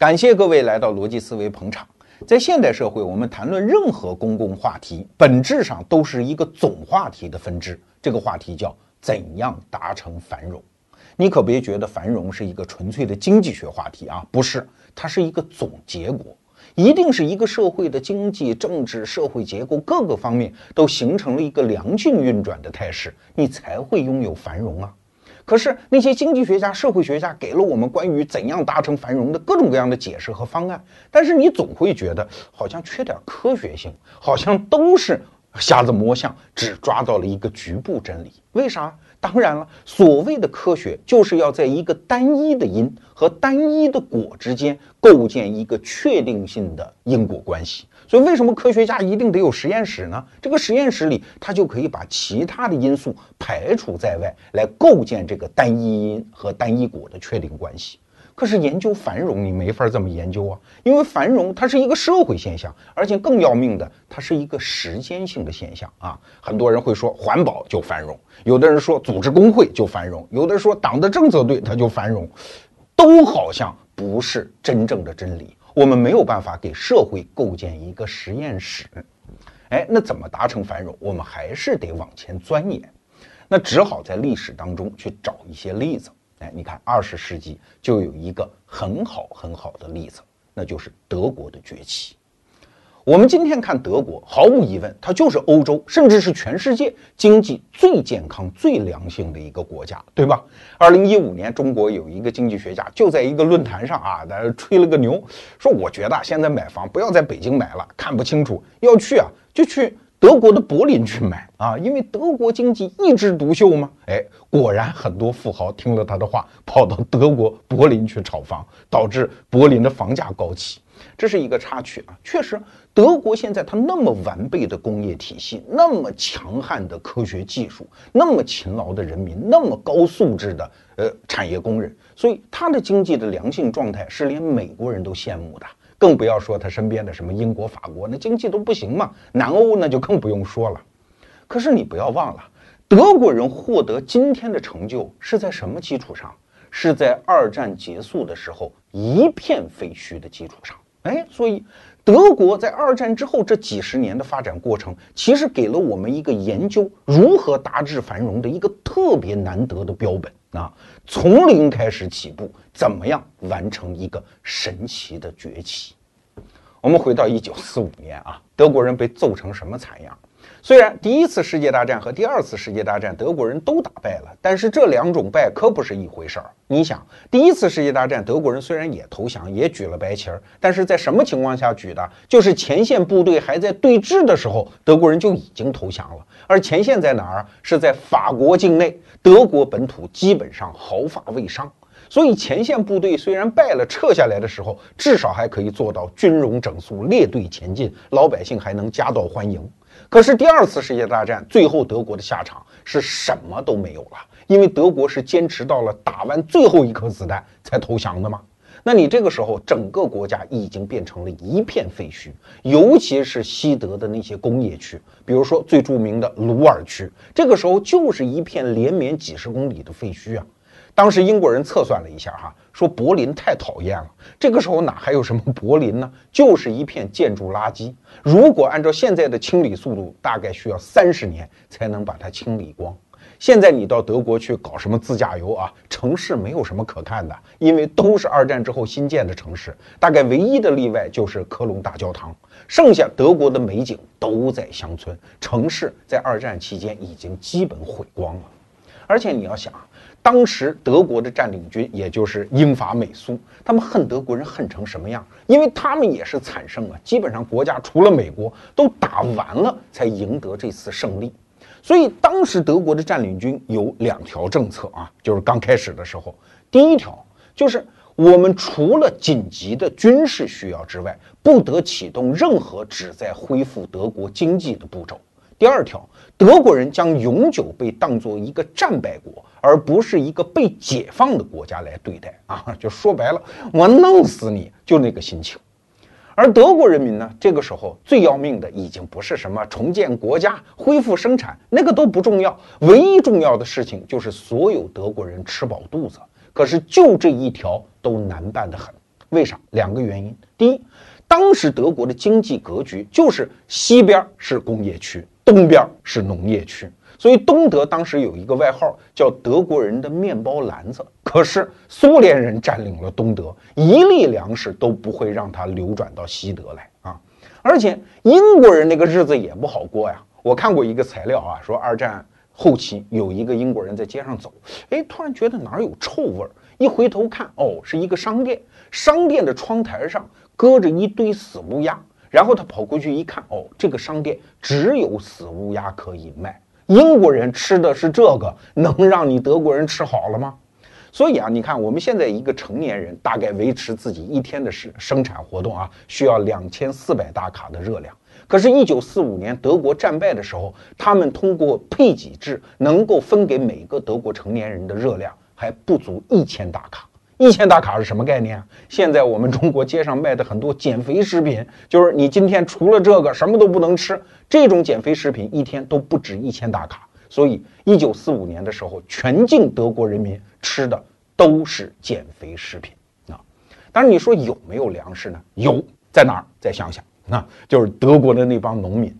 感谢各位来到逻辑思维捧场。在现代社会，我们谈论任何公共话题，本质上都是一个总话题的分支。这个话题叫怎样达成繁荣。你可别觉得繁荣是一个纯粹的经济学话题啊，不是，它是一个总结果。一定是一个社会的经济、政治、社会结构各个方面都形成了一个良性运转的态势，你才会拥有繁荣啊。可是那些经济学家、社会学家给了我们关于怎样达成繁荣的各种各样的解释和方案，但是你总会觉得好像缺点科学性，好像都是瞎子摸象，只抓到了一个局部真理。为啥？当然了，所谓的科学就是要在一个单一的因和单一的果之间构建一个确定性的因果关系。所以，为什么科学家一定得有实验室呢？这个实验室里，他就可以把其他的因素排除在外，来构建这个单一因和单一果的确定关系。可是研究繁荣，你没法这么研究啊，因为繁荣它是一个社会现象，而且更要命的，它是一个时间性的现象啊。很多人会说环保就繁荣，有的人说组织工会就繁荣，有的人说党的政策对它就繁荣，都好像不是真正的真理。我们没有办法给社会构建一个实验室。哎，那怎么达成繁荣？我们还是得往前钻研，那只好在历史当中去找一些例子。哎，你看，二十世纪就有一个很好很好的例子，那就是德国的崛起。我们今天看德国，毫无疑问，它就是欧洲，甚至是全世界经济最健康、最良性的一个国家，对吧？二零一五年，中国有一个经济学家就在一个论坛上啊，在吹了个牛，说我觉得现在买房不要在北京买了，看不清楚，要去啊就去。德国的柏林去买啊，因为德国经济一枝独秀嘛。哎，果然很多富豪听了他的话，跑到德国柏林去炒房，导致柏林的房价高起。这是一个插曲啊。确实，德国现在它那么完备的工业体系，那么强悍的科学技术，那么勤劳的人民，那么高素质的呃产业工人，所以它的经济的良性状态是连美国人都羡慕的。更不要说他身边的什么英国、法国，那经济都不行嘛。南欧那就更不用说了。可是你不要忘了，德国人获得今天的成就是在什么基础上？是在二战结束的时候一片废墟的基础上。哎，所以德国在二战之后这几十年的发展过程，其实给了我们一个研究如何达至繁荣的一个特别难得的标本。啊，从零开始起步，怎么样完成一个神奇的崛起？我们回到一九四五年啊，德国人被揍成什么惨样？虽然第一次世界大战和第二次世界大战德国人都打败了，但是这两种败可不是一回事儿。你想，第一次世界大战德国人虽然也投降，也举了白旗儿，但是在什么情况下举的？就是前线部队还在对峙的时候，德国人就已经投降了。而前线在哪儿？是在法国境内，德国本土基本上毫发未伤。所以前线部队虽然败了，撤下来的时候，至少还可以做到军容整肃，列队前进，老百姓还能夹道欢迎。可是第二次世界大战最后，德国的下场是什么都没有了，因为德国是坚持到了打完最后一颗子弹才投降的嘛。那你这个时候，整个国家已经变成了一片废墟，尤其是西德的那些工业区，比如说最著名的鲁尔区，这个时候就是一片连绵几十公里的废墟啊。当时英国人测算了一下，哈，说柏林太讨厌了。这个时候哪还有什么柏林呢？就是一片建筑垃圾。如果按照现在的清理速度，大概需要三十年才能把它清理光。现在你到德国去搞什么自驾游啊？城市没有什么可看的，因为都是二战之后新建的城市。大概唯一的例外就是科隆大教堂，剩下德国的美景都在乡村。城市在二战期间已经基本毁光了。而且你要想。当时德国的占领军，也就是英法美苏，他们恨德国人恨成什么样？因为他们也是惨胜啊，基本上国家除了美国都打完了才赢得这次胜利。所以当时德国的占领军有两条政策啊，就是刚开始的时候，第一条就是我们除了紧急的军事需要之外，不得启动任何旨在恢复德国经济的步骤。第二条，德国人将永久被当作一个战败国，而不是一个被解放的国家来对待啊！就说白了，我弄死你就那个心情。而德国人民呢，这个时候最要命的已经不是什么重建国家、恢复生产，那个都不重要，唯一重要的事情就是所有德国人吃饱肚子。可是就这一条都难办得很。为啥？两个原因。第一，当时德国的经济格局就是西边是工业区，东边是农业区，所以东德当时有一个外号叫“德国人的面包篮子”。可是苏联人占领了东德，一粒粮食都不会让它流转到西德来啊！而且英国人那个日子也不好过呀。我看过一个材料啊，说二战后期有一个英国人在街上走，哎，突然觉得哪儿有臭味儿，一回头看，哦，是一个商店，商店的窗台上。搁着一堆死乌鸦，然后他跑过去一看，哦，这个商店只有死乌鸦可以卖。英国人吃的是这个，能让你德国人吃好了吗？所以啊，你看我们现在一个成年人大概维持自己一天的生生产活动啊，需要两千四百大卡的热量。可是，一九四五年德国战败的时候，他们通过配给制能够分给每个德国成年人的热量还不足一千大卡。一千大卡是什么概念啊？现在我们中国街上卖的很多减肥食品，就是你今天除了这个什么都不能吃。这种减肥食品一天都不止一千大卡。所以，一九四五年的时候，全境德国人民吃的都是减肥食品啊。当然，你说有没有粮食呢？有，在哪儿？再想想啊，就是德国的那帮农民。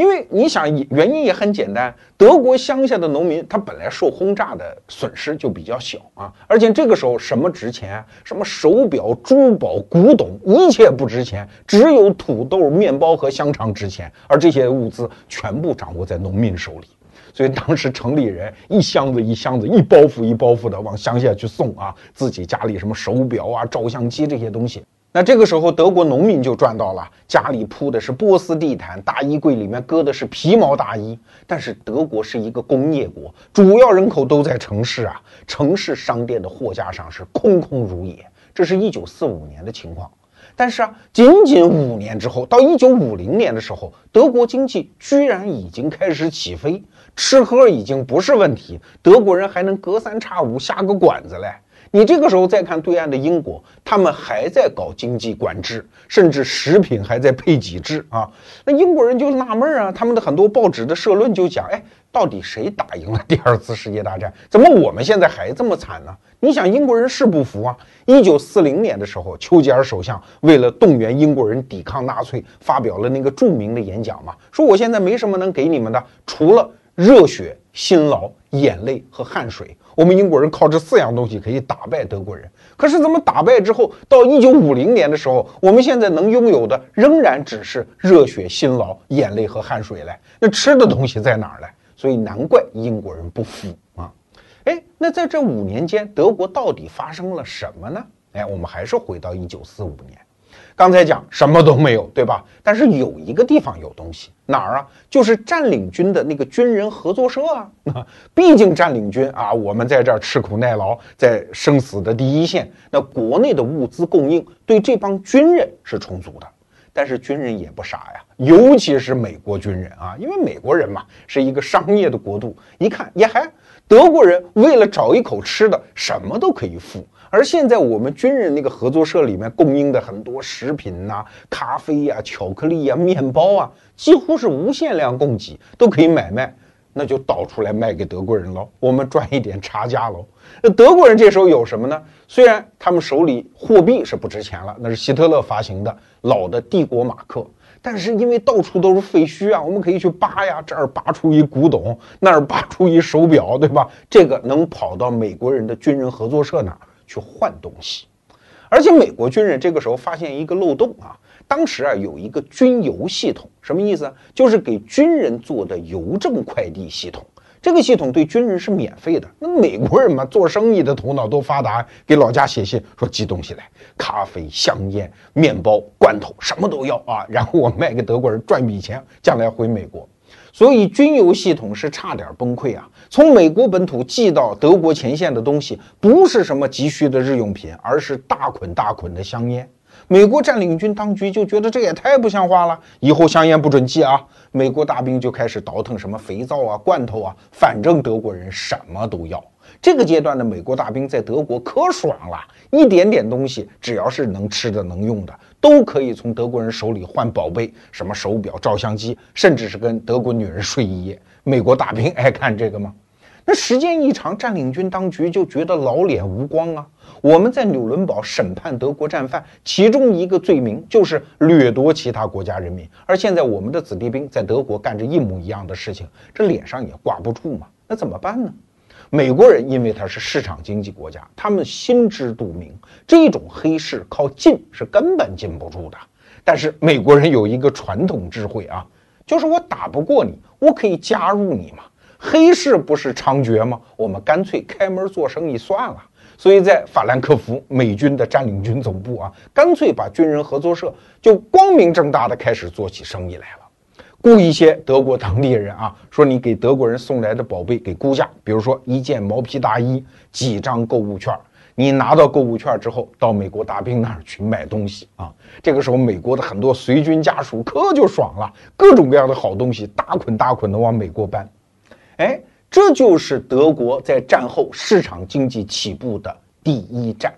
因为你想，原因也很简单，德国乡下的农民他本来受轰炸的损失就比较小啊，而且这个时候什么值钱？什么手表、珠宝、古董，一切不值钱，只有土豆、面包和香肠值钱，而这些物资全部掌握在农民手里，所以当时城里人一箱子一箱子、一包袱一包袱的往乡下去送啊，自己家里什么手表啊、照相机这些东西。那这个时候，德国农民就赚到了，家里铺的是波斯地毯，大衣柜里面搁的是皮毛大衣。但是德国是一个工业国，主要人口都在城市啊，城市商店的货架上是空空如也。这是一九四五年的情况。但是啊，仅仅五年之后，到一九五零年的时候，德国经济居然已经开始起飞，吃喝已经不是问题，德国人还能隔三差五下个馆子嘞。你这个时候再看对岸的英国，他们还在搞经济管制，甚至食品还在配给制啊。那英国人就纳闷啊，他们的很多报纸的社论就讲：哎，到底谁打赢了第二次世界大战？怎么我们现在还这么惨呢？你想，英国人是不服啊。一九四零年的时候，丘吉尔首相为了动员英国人抵抗纳粹，发表了那个著名的演讲嘛，说我现在没什么能给你们的，除了热血、辛劳、眼泪和汗水。我们英国人靠这四样东西可以打败德国人，可是怎么打败之后，到一九五零年的时候，我们现在能拥有的仍然只是热血、辛劳、眼泪和汗水嘞？那吃的东西在哪儿嘞？所以难怪英国人不服啊！哎，那在这五年间，德国到底发生了什么呢？哎，我们还是回到一九四五年。刚才讲什么都没有，对吧？但是有一个地方有东西，哪儿啊？就是占领军的那个军人合作社啊。毕竟占领军啊，我们在这儿吃苦耐劳，在生死的第一线，那国内的物资供应对这帮军人是充足的。但是军人也不傻呀，尤其是美国军人啊，因为美国人嘛是一个商业的国度，一看也还德国人为了找一口吃的，什么都可以付。而现在我们军人那个合作社里面供应的很多食品呐、咖啡呀、巧克力呀、面包啊，几乎是无限量供给，都可以买卖，那就倒出来卖给德国人喽，我们赚一点差价喽。那德国人这时候有什么呢？虽然他们手里货币是不值钱了，那是希特勒发行的老的帝国马克，但是因为到处都是废墟啊，我们可以去扒呀，这儿扒出一古董，那儿扒出一手表，对吧？这个能跑到美国人的军人合作社那儿。去换东西，而且美国军人这个时候发现一个漏洞啊，当时啊有一个军邮系统，什么意思？就是给军人做的邮政快递系统，这个系统对军人是免费的。那美国人嘛，做生意的头脑都发达，给老家写信说寄东西来，咖啡、香烟、面包、罐头，什么都要啊，然后我卖给德国人赚笔钱，将来回美国。所以军邮系统是差点崩溃啊！从美国本土寄到德国前线的东西，不是什么急需的日用品，而是大捆大捆的香烟。美国占领军当局就觉得这也太不像话了，以后香烟不准寄啊！美国大兵就开始倒腾什么肥皂啊、罐头啊，反正德国人什么都要。这个阶段的美国大兵在德国可爽了，一点点东西，只要是能吃的、能用的。都可以从德国人手里换宝贝，什么手表、照相机，甚至是跟德国女人睡一夜。美国大兵爱看这个吗？那时间一长，占领军当局就觉得老脸无光啊。我们在纽伦堡审判德国战犯，其中一个罪名就是掠夺其他国家人民，而现在我们的子弟兵在德国干着一模一样的事情，这脸上也挂不住嘛。那怎么办呢？美国人因为他是市场经济国家，他们心知肚明，这种黑市靠禁是根本禁不住的。但是美国人有一个传统智慧啊，就是我打不过你，我可以加入你嘛。黑市不是猖獗吗？我们干脆开门做生意算了。所以在法兰克福，美军的占领军总部啊，干脆把军人合作社就光明正大的开始做起生意来了，雇一些德国当地人啊，说你给德国人送来的宝贝给估价，比如说一件毛皮大衣，几张购物券，你拿到购物券之后，到美国大兵那儿去买东西啊。这个时候，美国的很多随军家属可就爽了，各种各样的好东西，大捆大捆的往美国搬。哎，这就是德国在战后市场经济起步的第一站。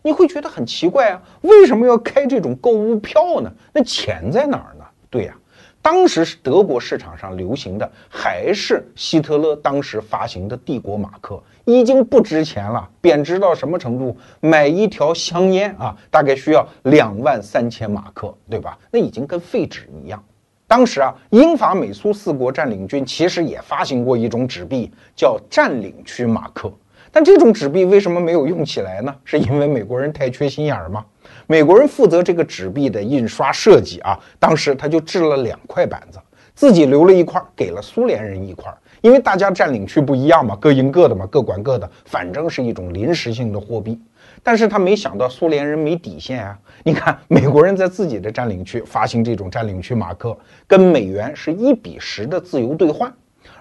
你会觉得很奇怪啊，为什么要开这种购物票呢？那钱在哪儿呢？对呀，当时是德国市场上流行的还是希特勒当时发行的帝国马克，已经不值钱了，贬值到什么程度？买一条香烟啊，大概需要两万三千马克，对吧？那已经跟废纸一样。当时啊，英法美苏四国占领军其实也发行过一种纸币，叫占领区马克。但这种纸币为什么没有用起来呢？是因为美国人太缺心眼儿吗？美国人负责这个纸币的印刷设计啊，当时他就制了两块板子，自己留了一块，给了苏联人一块，因为大家占领区不一样嘛，各赢各的嘛，各管各的，反正是一种临时性的货币。但是他没想到苏联人没底线啊！你看，美国人在自己的占领区发行这种占领区马克，跟美元是一比十的自由兑换，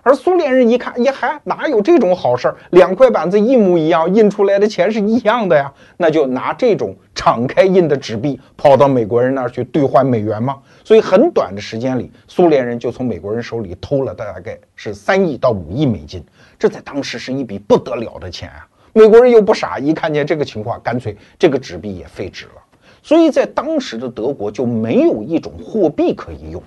而苏联人一看，呀还哪有这种好事儿？两块板子一模一样，印出来的钱是一样的呀，那就拿这种敞开印的纸币跑到美国人那儿去兑换美元吗？所以很短的时间里，苏联人就从美国人手里偷了大概是三亿到五亿美金，这在当时是一笔不得了的钱啊！美国人又不傻，一看见这个情况，干脆这个纸币也废纸了。所以在当时的德国就没有一种货币可以用。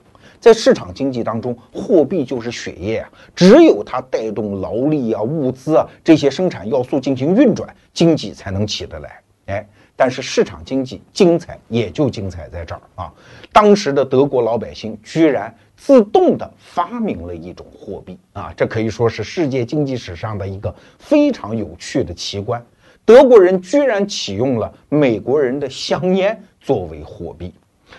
在市场经济当中，货币就是血液啊，只有它带动劳力啊、物资啊这些生产要素进行运转，经济才能起得来。哎。但是市场经济精彩也就精彩在这儿啊！当时的德国老百姓居然自动的发明了一种货币啊，这可以说是世界经济史上的一个非常有趣的奇观。德国人居然启用了美国人的香烟作为货币。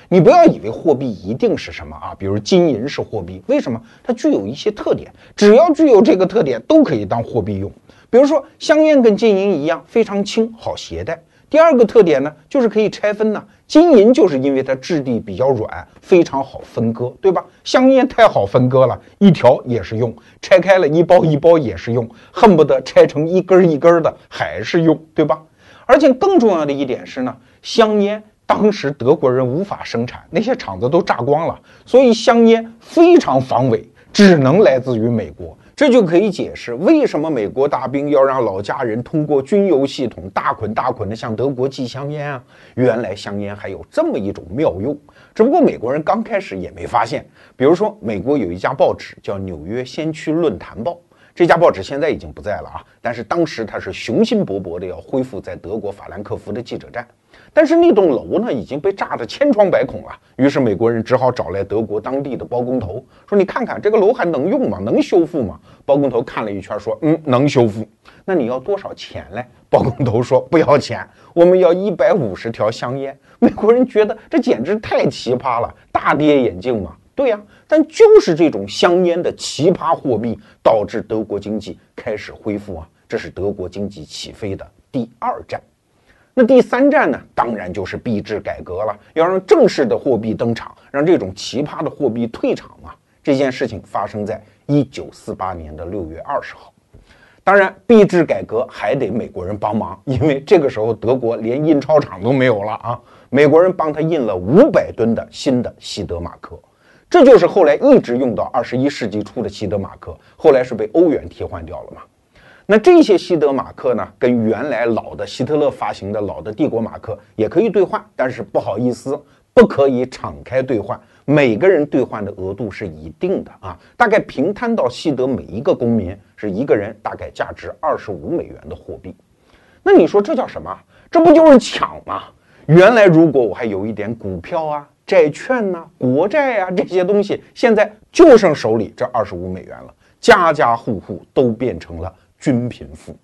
你不要以为货币一定是什么啊，比如金银是货币，为什么？它具有一些特点，只要具有这个特点都可以当货币用。比如说香烟跟金银一样，非常轻，好携带。第二个特点呢，就是可以拆分呢。金银就是因为它质地比较软，非常好分割，对吧？香烟太好分割了，一条也是用，拆开了一包一包也是用，恨不得拆成一根一根的还是用，对吧？而且更重要的一点是呢，香烟当时德国人无法生产，那些厂子都炸光了，所以香烟非常防伪，只能来自于美国。这就可以解释为什么美国大兵要让老家人通过军邮系统大捆大捆的向德国寄香烟啊！原来香烟还有这么一种妙用，只不过美国人刚开始也没发现。比如说，美国有一家报纸叫《纽约先驱论坛报》，这家报纸现在已经不在了啊，但是当时它是雄心勃勃的要恢复在德国法兰克福的记者站。但是那栋楼呢已经被炸得千疮百孔了，于是美国人只好找来德国当地的包工头，说：“你看看这个楼还能用吗？能修复吗？”包工头看了一圈，说：“嗯，能修复。那你要多少钱嘞？”包工头说：“不要钱，我们要一百五十条香烟。”美国人觉得这简直太奇葩了，大跌眼镜嘛。对呀，但就是这种香烟的奇葩货币，导致德国经济开始恢复啊，这是德国经济起飞的第二站。那第三站呢，当然就是币制改革了，要让正式的货币登场，让这种奇葩的货币退场嘛。这件事情发生在一九四八年的六月二十号。当然，币制改革还得美国人帮忙，因为这个时候德国连印钞厂都没有了啊。美国人帮他印了五百吨的新的西德马克，这就是后来一直用到二十一世纪初的西德马克，后来是被欧元替换掉了嘛。那这些西德马克呢，跟原来老的希特勒发行的老的帝国马克也可以兑换，但是不好意思，不可以敞开兑换，每个人兑换的额度是一定的啊，大概平摊到西德每一个公民是一个人大概价值二十五美元的货币。那你说这叫什么？这不就是抢吗？原来如果我还有一点股票啊、债券呐、国债啊这些东西，现在就剩手里这二十五美元了，家家户户都变成了均贫富，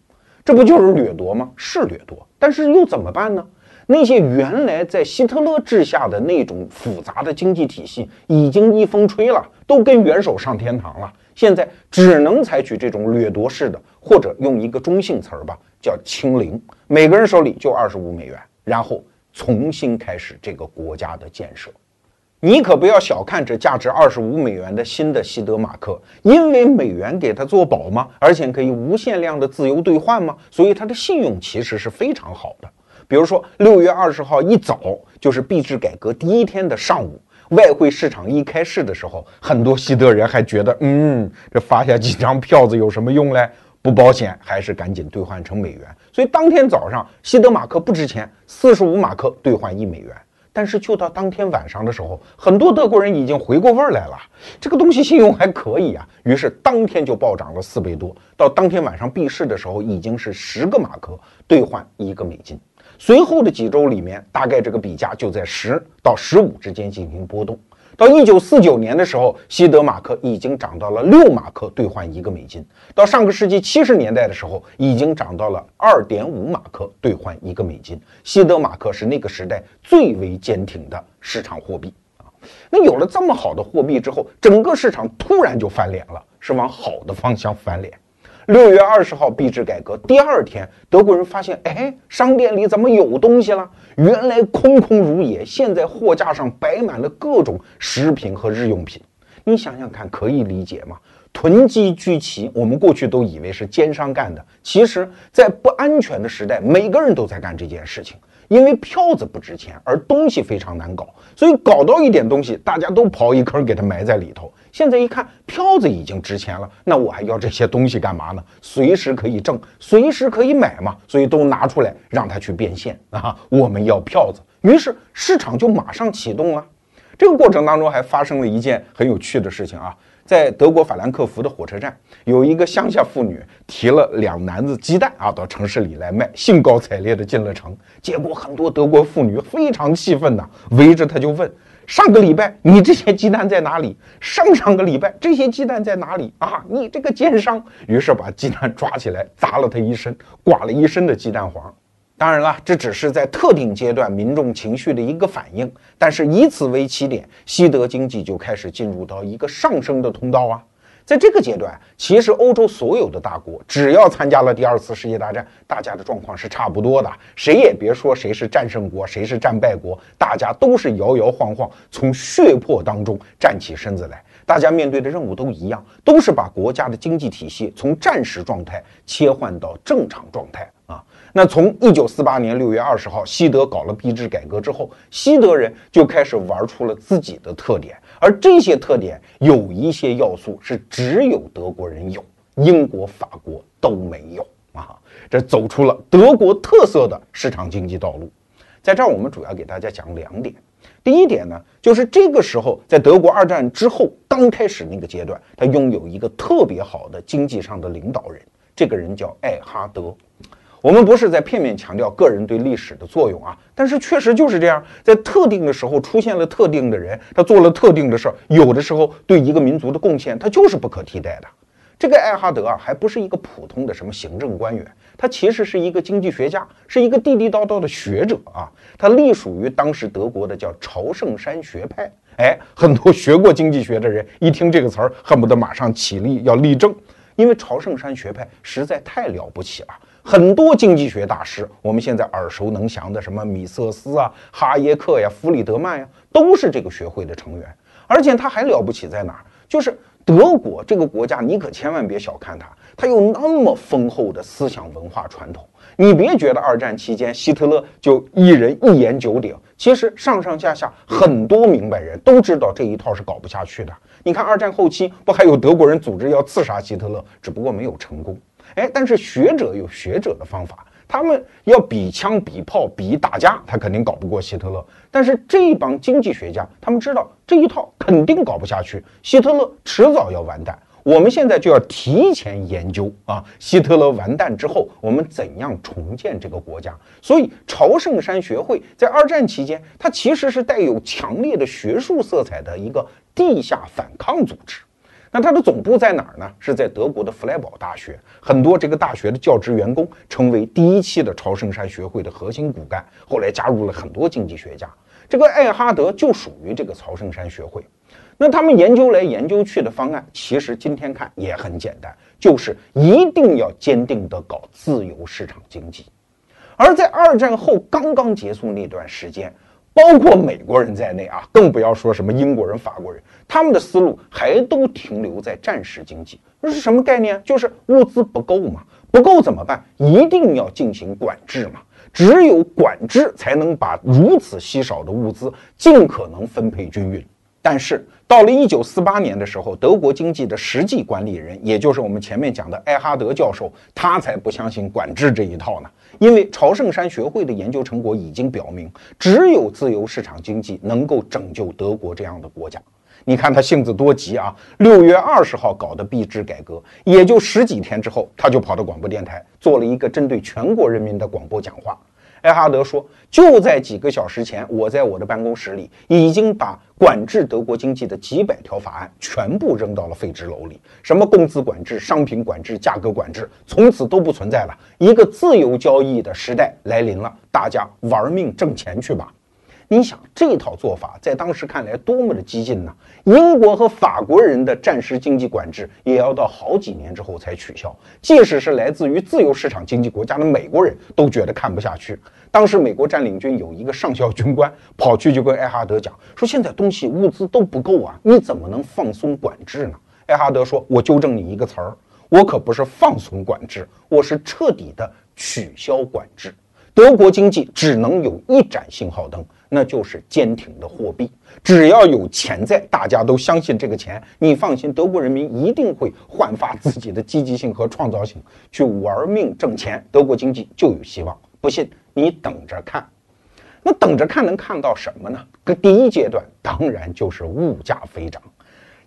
这不就是掠夺吗？是掠夺，但是又怎么办呢？那些原来在希特勒治下的那种复杂的经济体系已经一风吹了，都跟元首上天堂了。现在只能采取这种掠夺式的，或者用一个中性词儿吧，叫清零。每个人手里就二十五美元，然后重新开始这个国家的建设。你可不要小看这价值二十五美元的新的西德马克，因为美元给它做保吗？而且可以无限量的自由兑换吗？所以它的信用其实是非常好的。比如说，六月二十号一早就是币制改革第一天的上午，外汇市场一开市的时候，很多西德人还觉得，嗯，这发下几张票子有什么用嘞？不保险，还是赶紧兑换成美元。所以当天早上，西德马克不值钱，四十五马克兑换一美元。但是就到当天晚上的时候，很多德国人已经回过味儿来了，这个东西信用还可以啊，于是当天就暴涨了四倍多。到当天晚上闭市的时候，已经是十个马克兑换一个美金。随后的几周里面，大概这个比价就在十到十五之间进行波动。到一九四九年的时候，西德马克已经涨到了六马克兑换一个美金；到上个世纪七十年代的时候，已经涨到了二点五马克兑换一个美金。西德马克是那个时代最为坚挺的市场货币啊。那有了这么好的货币之后，整个市场突然就翻脸了，是往好的方向翻脸。六月二十号币制改革第二天，德国人发现，哎，商店里怎么有东西了？原来空空如也，现在货架上摆满了各种食品和日用品。你想想看，可以理解吗？囤积居奇，我们过去都以为是奸商干的，其实，在不安全的时代，每个人都在干这件事情。因为票子不值钱，而东西非常难搞，所以搞到一点东西，大家都刨一坑给它埋在里头。现在一看，票子已经值钱了，那我还要这些东西干嘛呢？随时可以挣，随时可以买嘛，所以都拿出来让他去变现啊！我们要票子，于是市场就马上启动了。这个过程当中还发生了一件很有趣的事情啊。在德国法兰克福的火车站，有一个乡下妇女提了两篮子鸡蛋啊，到城市里来卖，兴高采烈地进了城。结果很多德国妇女非常气愤呐，围着她就问：上个礼拜你这些鸡蛋在哪里？上上个礼拜这些鸡蛋在哪里啊？你这个奸商！于是把鸡蛋抓起来砸了他一身，刮了一身的鸡蛋黄。当然了，这只是在特定阶段民众情绪的一个反应，但是以此为起点，西德经济就开始进入到一个上升的通道啊。在这个阶段，其实欧洲所有的大国只要参加了第二次世界大战，大家的状况是差不多的，谁也别说谁是战胜国，谁是战败国，大家都是摇摇晃晃从血泊当中站起身子来，大家面对的任务都一样，都是把国家的经济体系从战时状态切换到正常状态啊。那从一九四八年六月二十号，西德搞了币制改革之后，西德人就开始玩出了自己的特点，而这些特点有一些要素是只有德国人有，英国、法国都没有啊。这走出了德国特色的市场经济道路。在这儿，我们主要给大家讲两点。第一点呢，就是这个时候在德国二战之后刚开始那个阶段，他拥有一个特别好的经济上的领导人，这个人叫艾哈德。我们不是在片面强调个人对历史的作用啊，但是确实就是这样，在特定的时候出现了特定的人，他做了特定的事儿，有的时候对一个民族的贡献，他就是不可替代的。这个艾哈德啊，还不是一个普通的什么行政官员，他其实是一个经济学家，是一个地地道道的学者啊。他隶属于当时德国的叫朝圣山学派。哎，很多学过经济学的人一听这个词儿，恨不得马上起立要立正，因为朝圣山学派实在太了不起了。很多经济学大师，我们现在耳熟能详的什么米瑟斯啊、哈耶克呀、弗里德曼呀，都是这个学会的成员。而且他还了不起在哪儿？就是德国这个国家，你可千万别小看它，它有那么丰厚的思想文化传统。你别觉得二战期间希特勒就一人一言九鼎，其实上上下下很多明白人都知道这一套是搞不下去的。你看二战后期不还有德国人组织要刺杀希特勒，只不过没有成功。哎，但是学者有学者的方法，他们要比枪比炮比打架，他肯定搞不过希特勒。但是这帮经济学家，他们知道这一套肯定搞不下去，希特勒迟早要完蛋。我们现在就要提前研究啊，希特勒完蛋之后，我们怎样重建这个国家？所以朝圣山学会在二战期间，它其实是带有强烈的学术色彩的一个地下反抗组织。那它的总部在哪儿呢？是在德国的弗莱堡大学。很多这个大学的教职员工成为第一期的朝圣山学会的核心骨干，后来加入了很多经济学家。这个艾哈德就属于这个朝圣山学会。那他们研究来研究去的方案，其实今天看也很简单，就是一定要坚定地搞自由市场经济。而在二战后刚刚结束那段时间。包括美国人在内啊，更不要说什么英国人、法国人，他们的思路还都停留在战时经济。那是什么概念？就是物资不够嘛，不够怎么办？一定要进行管制嘛，只有管制才能把如此稀少的物资尽可能分配均匀。但是到了一九四八年的时候，德国经济的实际管理人，也就是我们前面讲的艾哈德教授，他才不相信管制这一套呢。因为朝圣山学会的研究成果已经表明，只有自由市场经济能够拯救德国这样的国家。你看他性子多急啊！六月二十号搞的币制改革，也就十几天之后，他就跑到广播电台做了一个针对全国人民的广播讲话。艾哈德说：“就在几个小时前，我在我的办公室里已经把管制德国经济的几百条法案全部扔到了废纸篓里。什么工资管制、商品管制、价格管制，从此都不存在了。一个自由交易的时代来临了，大家玩命挣钱去吧。”你想这套做法在当时看来多么的激进呢？英国和法国人的战时经济管制也要到好几年之后才取消，即使是来自于自由市场经济国家的美国人都觉得看不下去。当时美国占领军有一个上校军官跑去就跟艾哈德讲说：“现在东西物资都不够啊，你怎么能放松管制呢？”艾哈德说：“我纠正你一个词儿，我可不是放松管制，我是彻底的取消管制。德国经济只能有一盏信号灯。”那就是坚挺的货币，只要有钱在，大家都相信这个钱，你放心，德国人民一定会焕发自己的积极性和创造性，去玩命挣钱，德国经济就有希望。不信你等着看，那等着看能看到什么呢？跟第一阶段当然就是物价飞涨。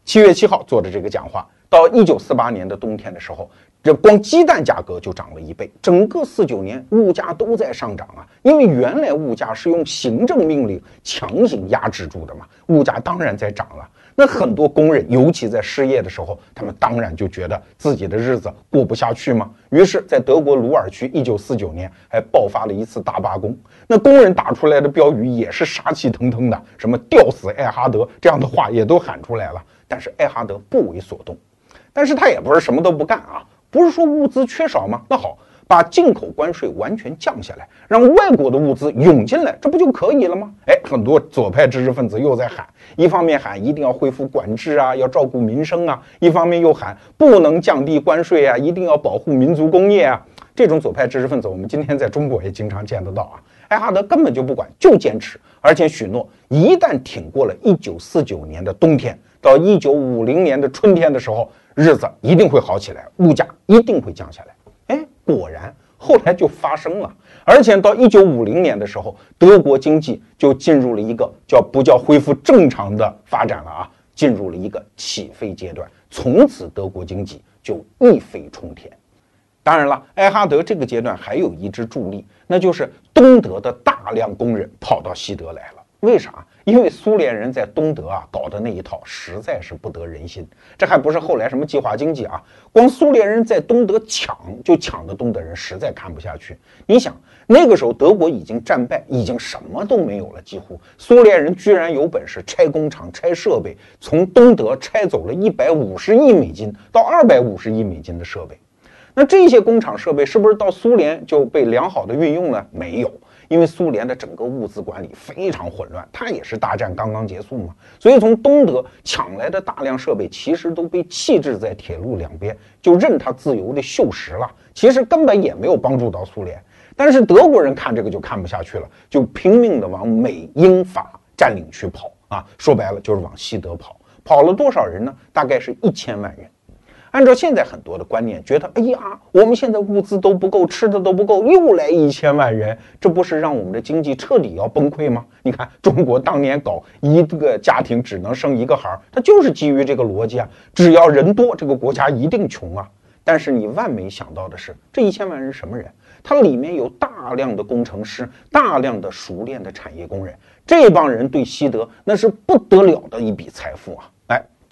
七月七号做的这个讲话，到一九四八年的冬天的时候。这光鸡蛋价格就涨了一倍，整个四九年物价都在上涨啊！因为原来物价是用行政命令强行压制住的嘛，物价当然在涨了。那很多工人，尤其在失业的时候，他们当然就觉得自己的日子过不下去嘛。于是，在德国鲁尔区，一九四九年还爆发了一次大罢工。那工人打出来的标语也是杀气腾腾的，什么“吊死艾哈德”这样的话也都喊出来了。但是艾哈德不为所动，但是他也不是什么都不干啊。不是说物资缺少吗？那好，把进口关税完全降下来，让外国的物资涌进来，这不就可以了吗？哎，很多左派知识分子又在喊，一方面喊一定要恢复管制啊，要照顾民生啊，一方面又喊不能降低关税啊，一定要保护民族工业啊。这种左派知识分子，我们今天在中国也经常见得到啊。艾哈德根本就不管，就坚持，而且许诺，一旦挺过了1949年的冬天，到1950年的春天的时候。日子一定会好起来，物价一定会降下来。哎，果然后来就发生了，而且到一九五零年的时候，德国经济就进入了一个叫不叫恢复正常的发展了啊，进入了一个起飞阶段。从此，德国经济就一飞冲天。当然了，艾哈德这个阶段还有一支助力，那就是东德的大量工人跑到西德来了。为啥？因为苏联人在东德啊搞的那一套实在是不得人心，这还不是后来什么计划经济啊？光苏联人在东德抢，就抢的东德人实在看不下去。你想，那个时候德国已经战败，已经什么都没有了，几乎苏联人居然有本事拆工厂、拆设备，从东德拆走了一百五十亿美金到二百五十亿美金的设备。那这些工厂设备是不是到苏联就被良好的运用呢？没有。因为苏联的整个物资管理非常混乱，它也是大战刚刚结束嘛，所以从东德抢来的大量设备其实都被弃置在铁路两边，就任它自由的锈蚀了。其实根本也没有帮助到苏联。但是德国人看这个就看不下去了，就拼命的往美英法占领区跑啊，说白了就是往西德跑。跑了多少人呢？大概是一千万人。按照现在很多的观念，觉得哎呀，我们现在物资都不够，吃的都不够，又来一千万人，这不是让我们的经济彻底要崩溃吗？你看中国当年搞一个家庭只能生一个孩儿，它就是基于这个逻辑啊，只要人多，这个国家一定穷啊。但是你万没想到的是，这一千万人什么人？它里面有大量的工程师，大量的熟练的产业工人，这帮人对西德那是不得了的一笔财富啊！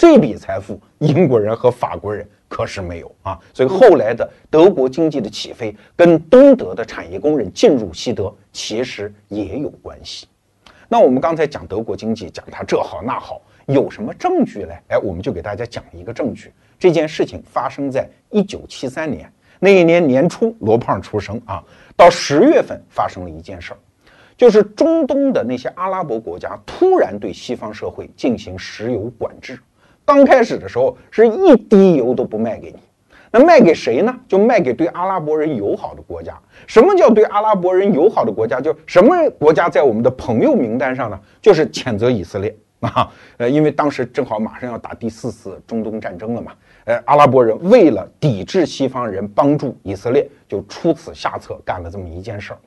这笔财富，英国人和法国人可是没有啊，所以后来的德国经济的起飞，跟东德的产业工人进入西德其实也有关系。那我们刚才讲德国经济，讲它这好那好，有什么证据嘞？哎，我们就给大家讲一个证据。这件事情发生在一九七三年那一年年初，罗胖出生啊，到十月份发生了一件事儿，就是中东的那些阿拉伯国家突然对西方社会进行石油管制。刚开始的时候是一滴油都不卖给你，那卖给谁呢？就卖给对阿拉伯人友好的国家。什么叫对阿拉伯人友好的国家？就什么国家在我们的朋友名单上呢？就是谴责以色列啊，呃，因为当时正好马上要打第四次中东战争了嘛，呃，阿拉伯人为了抵制西方人帮助以色列，就出此下策干了这么一件事儿。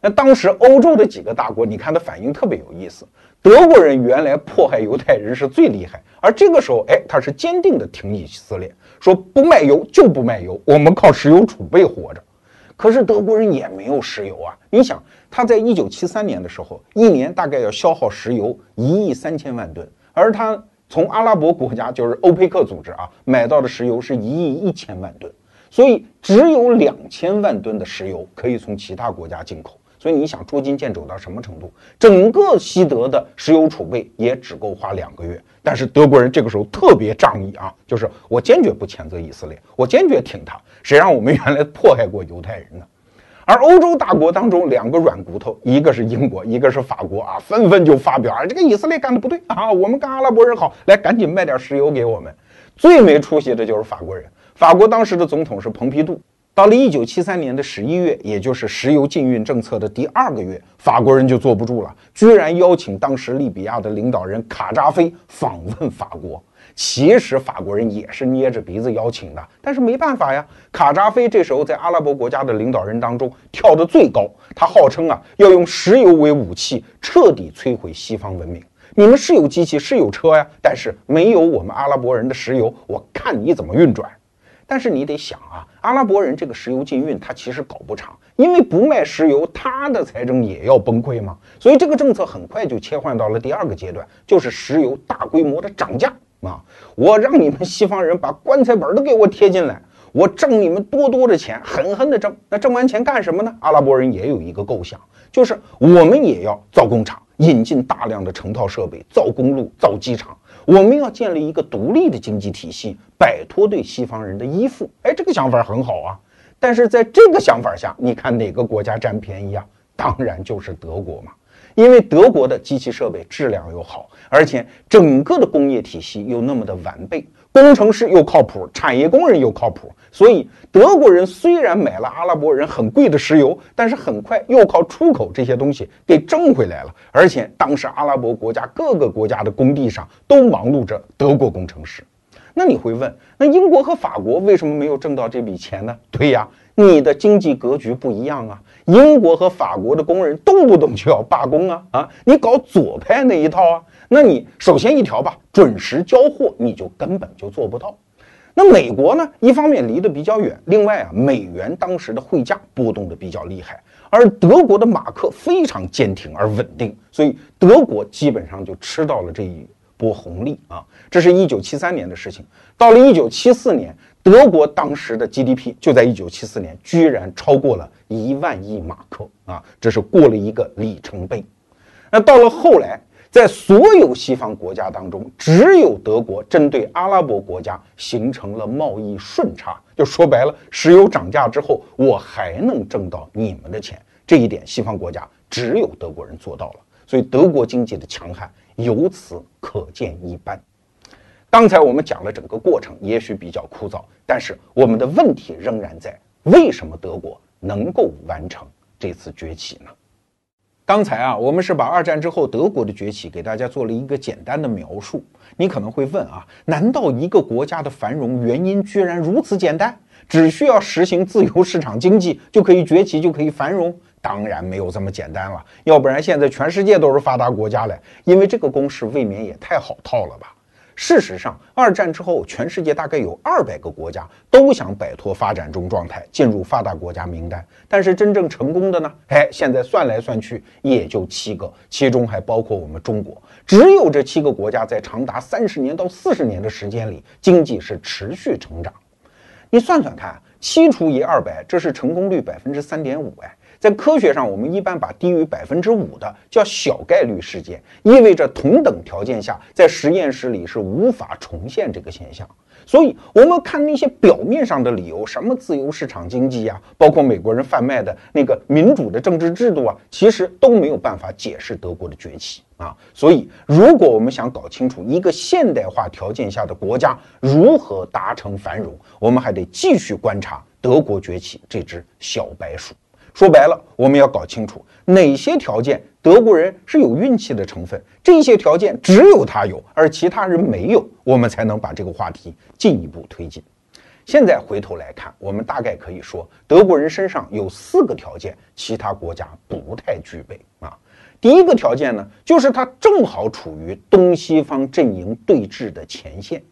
那当时欧洲的几个大国，你看他反应特别有意思。德国人原来迫害犹太人是最厉害，而这个时候，哎，他是坚定的挺以色列，说不卖油就不卖油，我们靠石油储备活着。可是德国人也没有石油啊！你想，他在一九七三年的时候，一年大概要消耗石油一亿三千万吨，而他从阿拉伯国家，就是欧佩克组织啊，买到的石油是一亿一千万吨，所以只有两千万吨的石油可以从其他国家进口。所以你想捉襟见肘到什么程度？整个西德的石油储备也只够花两个月。但是德国人这个时候特别仗义啊，就是我坚决不谴责以色列，我坚决挺他。谁让我们原来迫害过犹太人呢？而欧洲大国当中两个软骨头，一个是英国，一个是法国啊，纷纷就发表啊，这个以色列干的不对啊，我们跟阿拉伯人好，来赶紧卖点石油给我们。最没出息的就是法国人，法国当时的总统是蓬皮杜。到了一九七三年的十一月，也就是石油禁运政策的第二个月，法国人就坐不住了，居然邀请当时利比亚的领导人卡扎菲访问法国。其实法国人也是捏着鼻子邀请的，但是没办法呀。卡扎菲这时候在阿拉伯国家的领导人当中跳得最高，他号称啊要用石油为武器，彻底摧毁西方文明。你们是有机器是有车呀，但是没有我们阿拉伯人的石油，我看你怎么运转。但是你得想啊，阿拉伯人这个石油禁运，他其实搞不长，因为不卖石油，他的财政也要崩溃嘛。所以这个政策很快就切换到了第二个阶段，就是石油大规模的涨价啊！我让你们西方人把棺材本都给我贴进来，我挣你们多多的钱，狠狠的挣。那挣完钱干什么呢？阿拉伯人也有一个构想，就是我们也要造工厂，引进大量的成套设备，造公路、造机场。我们要建立一个独立的经济体系，摆脱对西方人的依附。哎，这个想法很好啊。但是在这个想法下，你看哪个国家占便宜啊？当然就是德国嘛。因为德国的机器设备质量又好，而且整个的工业体系又那么的完备，工程师又靠谱，产业工人又靠谱。所以德国人虽然买了阿拉伯人很贵的石油，但是很快又靠出口这些东西给挣回来了。而且当时阿拉伯国家各个国家的工地上都忙碌着德国工程师。那你会问，那英国和法国为什么没有挣到这笔钱呢？对呀，你的经济格局不一样啊。英国和法国的工人动不动就要罢工啊啊！你搞左派那一套啊？那你首先一条吧，准时交货你就根本就做不到。那美国呢？一方面离得比较远，另外啊，美元当时的汇价波动的比较厉害，而德国的马克非常坚挺而稳定，所以德国基本上就吃到了这一波红利啊。这是一九七三年的事情。到了一九七四年，德国当时的 GDP 就在一九七四年居然超过了一万亿马克啊，这是过了一个里程碑。那到了后来。在所有西方国家当中，只有德国针对阿拉伯国家形成了贸易顺差。就说白了，石油涨价之后，我还能挣到你们的钱。这一点，西方国家只有德国人做到了。所以，德国经济的强悍由此可见一斑。刚才我们讲了整个过程，也许比较枯燥，但是我们的问题仍然在：为什么德国能够完成这次崛起呢？刚才啊，我们是把二战之后德国的崛起给大家做了一个简单的描述。你可能会问啊，难道一个国家的繁荣原因居然如此简单？只需要实行自由市场经济就可以崛起，就可以繁荣？当然没有这么简单了，要不然现在全世界都是发达国家了。因为这个公式未免也太好套了吧。事实上，二战之后，全世界大概有二百个国家都想摆脱发展中状态，进入发达国家名单。但是真正成功的呢？哎，现在算来算去也就七个，其中还包括我们中国。只有这七个国家在长达三十年到四十年的时间里，经济是持续成长。你算算看，七除以二百，这是成功率百分之三点五哎。在科学上，我们一般把低于百分之五的叫小概率事件，意味着同等条件下，在实验室里是无法重现这个现象。所以，我们看那些表面上的理由，什么自由市场经济呀，包括美国人贩卖的那个民主的政治制度啊，其实都没有办法解释德国的崛起啊。所以，如果我们想搞清楚一个现代化条件下的国家如何达成繁荣，我们还得继续观察德国崛起这只小白鼠。说白了，我们要搞清楚哪些条件德国人是有运气的成分，这些条件只有他有，而其他人没有，我们才能把这个话题进一步推进。现在回头来看，我们大概可以说，德国人身上有四个条件，其他国家不太具备啊。第一个条件呢，就是他正好处于东西方阵营对峙的前线。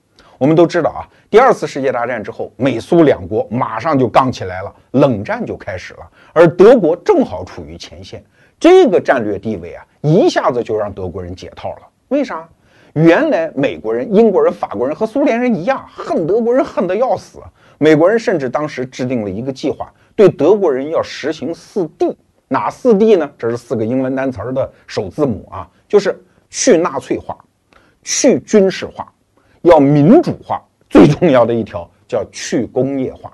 我们都知道啊，第二次世界大战之后，美苏两国马上就杠起来了，冷战就开始了。而德国正好处于前线，这个战略地位啊，一下子就让德国人解套了。为啥？原来美国人、英国人、法国人和苏联人一样，恨德国人恨得要死。美国人甚至当时制定了一个计划，对德国人要实行四 D。哪四 D 呢？这是四个英文单词的首字母啊，就是去纳粹化、去军事化。要民主化，最重要的一条叫去工业化，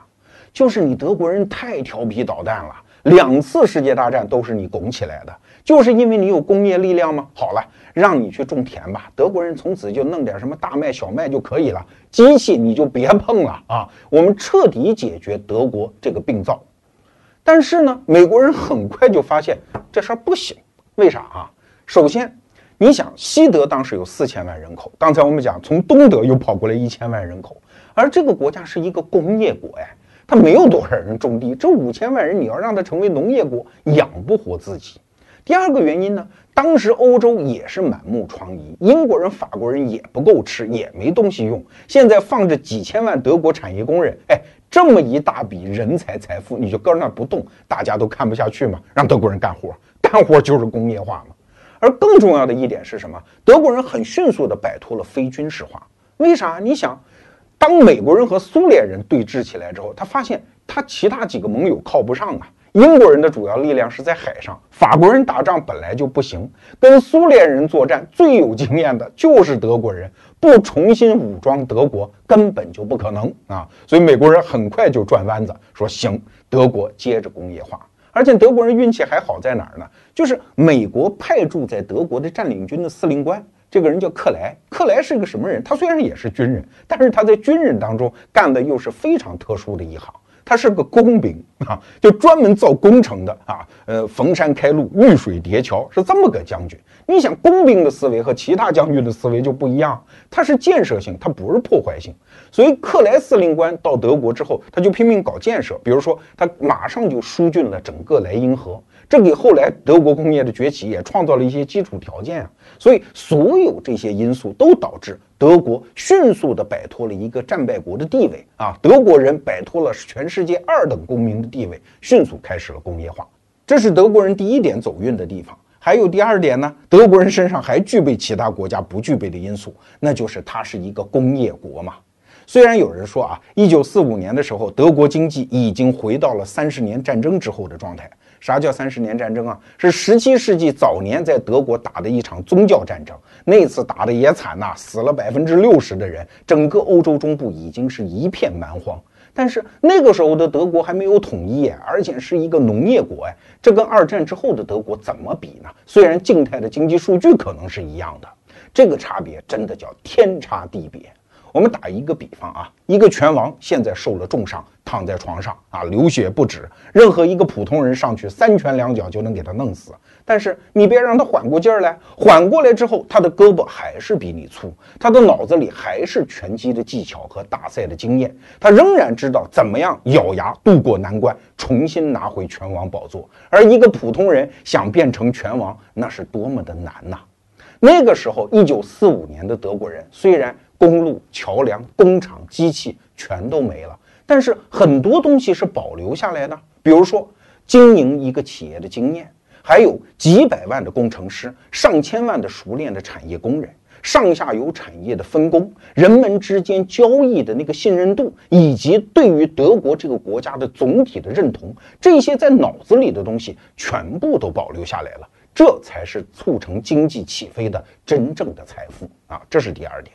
就是你德国人太调皮捣蛋了，两次世界大战都是你拱起来的，就是因为你有工业力量吗？好了，让你去种田吧，德国人从此就弄点什么大麦、小麦就可以了，机器你就别碰了啊！我们彻底解决德国这个病灶。但是呢，美国人很快就发现这事儿不行，为啥啊？首先。你想，西德当时有四千万人口，刚才我们讲，从东德又跑过来一千万人口，而这个国家是一个工业国哎，它没有多少人种地，这五千万人你要让它成为农业国，养不活自己。第二个原因呢，当时欧洲也是满目疮痍，英国人、法国人也不够吃，也没东西用。现在放着几千万德国产业工人，哎，这么一大笔人才财富，你就搁那不动，大家都看不下去嘛，让德国人干活，干活就是工业化嘛。而更重要的一点是什么？德国人很迅速地摆脱了非军事化。为啥？你想，当美国人和苏联人对峙起来之后，他发现他其他几个盟友靠不上啊。英国人的主要力量是在海上，法国人打仗本来就不行，跟苏联人作战最有经验的就是德国人，不重新武装德国根本就不可能啊。所以美国人很快就转弯子，说行，德国接着工业化。而且德国人运气还好在哪儿呢？就是美国派驻在德国的占领军的司令官，这个人叫克莱。克莱是个什么人？他虽然也是军人，但是他在军人当中干的又是非常特殊的一行。他是个工兵啊，就专门造工程的啊，呃，逢山开路，遇水叠桥，是这么个将军。你想，工兵的思维和其他将军的思维就不一样，他是建设性，他不是破坏性。所以克莱司令官到德国之后，他就拼命搞建设，比如说他马上就疏浚了整个莱茵河。这给后来德国工业的崛起也创造了一些基础条件啊，所以所有这些因素都导致德国迅速的摆脱了一个战败国的地位啊，德国人摆脱了全世界二等公民的地位，迅速开始了工业化。这是德国人第一点走运的地方。还有第二点呢，德国人身上还具备其他国家不具备的因素，那就是它是一个工业国嘛。虽然有人说啊，一九四五年的时候，德国经济已经回到了三十年战争之后的状态。啥叫三十年战争啊？是十七世纪早年在德国打的一场宗教战争，那次打的也惨呐，死了百分之六十的人，整个欧洲中部已经是一片蛮荒。但是那个时候的德国还没有统一，而且是一个农业国，哎，这跟二战之后的德国怎么比呢？虽然静态的经济数据可能是一样的，这个差别真的叫天差地别。我们打一个比方啊，一个拳王现在受了重伤，躺在床上啊，流血不止。任何一个普通人上去三拳两脚就能给他弄死。但是你别让他缓过劲儿来，缓过来之后，他的胳膊还是比你粗，他的脑子里还是拳击的技巧和大赛的经验，他仍然知道怎么样咬牙度过难关，重新拿回拳王宝座。而一个普通人想变成拳王，那是多么的难呐！那个时候，一九四五年的德国人虽然。公路、桥梁、工厂、机器全都没了，但是很多东西是保留下来的，比如说经营一个企业的经验，还有几百万的工程师、上千万的熟练的产业工人、上下游产业的分工、人们之间交易的那个信任度，以及对于德国这个国家的总体的认同，这些在脑子里的东西全部都保留下来了，这才是促成经济起飞的真正的财富啊！这是第二点。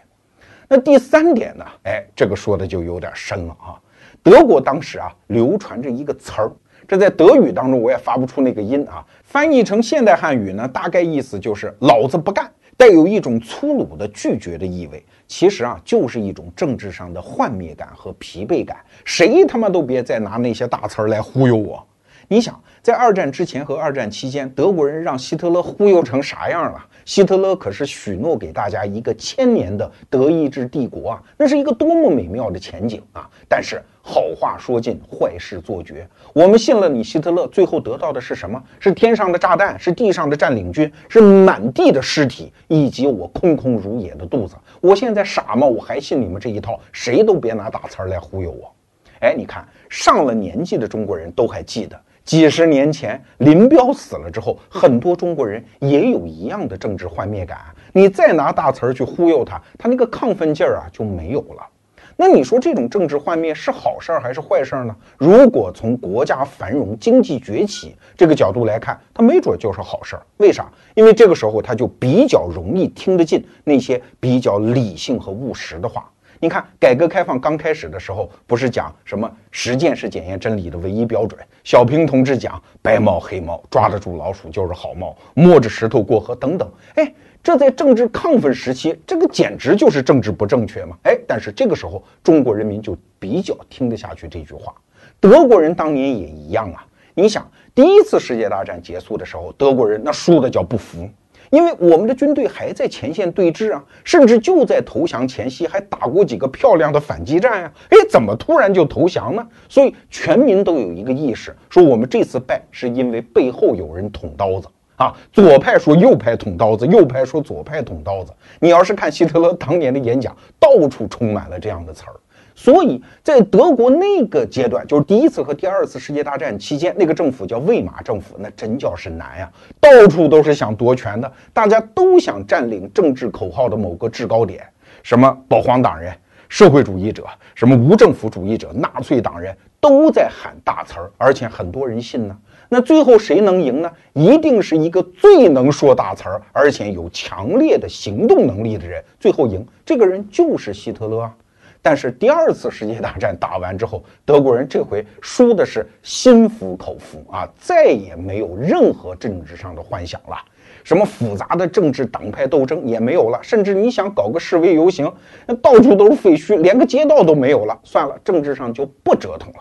那第三点呢？哎，这个说的就有点深了啊。德国当时啊，流传着一个词儿，这在德语当中我也发不出那个音啊。翻译成现代汉语呢，大概意思就是“老子不干”，带有一种粗鲁的拒绝的意味。其实啊，就是一种政治上的幻灭感和疲惫感。谁他妈都别再拿那些大词儿来忽悠我。你想，在二战之前和二战期间，德国人让希特勒忽悠成啥样了？希特勒可是许诺给大家一个千年的德意志帝国啊，那是一个多么美妙的前景啊！但是好话说尽，坏事做绝。我们信了你希特勒，最后得到的是什么？是天上的炸弹，是地上的占领军，是满地的尸体，以及我空空如也的肚子。我现在傻吗？我还信你们这一套？谁都别拿大词儿来忽悠我！哎，你看上了年纪的中国人都还记得。几十年前，林彪死了之后，很多中国人也有一样的政治幻灭感。你再拿大词儿去忽悠他，他那个亢奋劲儿啊就没有了。那你说这种政治幻灭是好事儿还是坏事儿呢？如果从国家繁荣、经济崛起这个角度来看，他没准就是好事儿。为啥？因为这个时候他就比较容易听得进那些比较理性和务实的话。你看，改革开放刚开始的时候，不是讲什么实践是检验真理的唯一标准？小平同志讲白猫黑猫，抓得住老鼠就是好猫，摸着石头过河等等。哎，这在政治亢奋时期，这个简直就是政治不正确嘛！哎，但是这个时候中国人民就比较听得下去这句话。德国人当年也一样啊！你想，第一次世界大战结束的时候，德国人那输的叫不服。因为我们的军队还在前线对峙啊，甚至就在投降前夕还打过几个漂亮的反击战呀。哎，怎么突然就投降呢？所以全民都有一个意识，说我们这次败是因为背后有人捅刀子啊。左派说右派捅刀子，右派说左派捅刀子。你要是看希特勒当年的演讲，到处充满了这样的词儿。所以在德国那个阶段，就是第一次和第二次世界大战期间，那个政府叫魏玛政府，那真叫是难呀，到处都是想夺权的，大家都想占领政治口号的某个制高点，什么保皇党人、社会主义者、什么无政府主义者、纳粹党人都在喊大词儿，而且很多人信呢。那最后谁能赢呢？一定是一个最能说大词儿，而且有强烈的行动能力的人最后赢，这个人就是希特勒啊。但是第二次世界大战打完之后，德国人这回输的是心服口服啊，再也没有任何政治上的幻想了，什么复杂的政治党派斗争也没有了，甚至你想搞个示威游行，那到处都是废墟，连个街道都没有了，算了，政治上就不折腾了。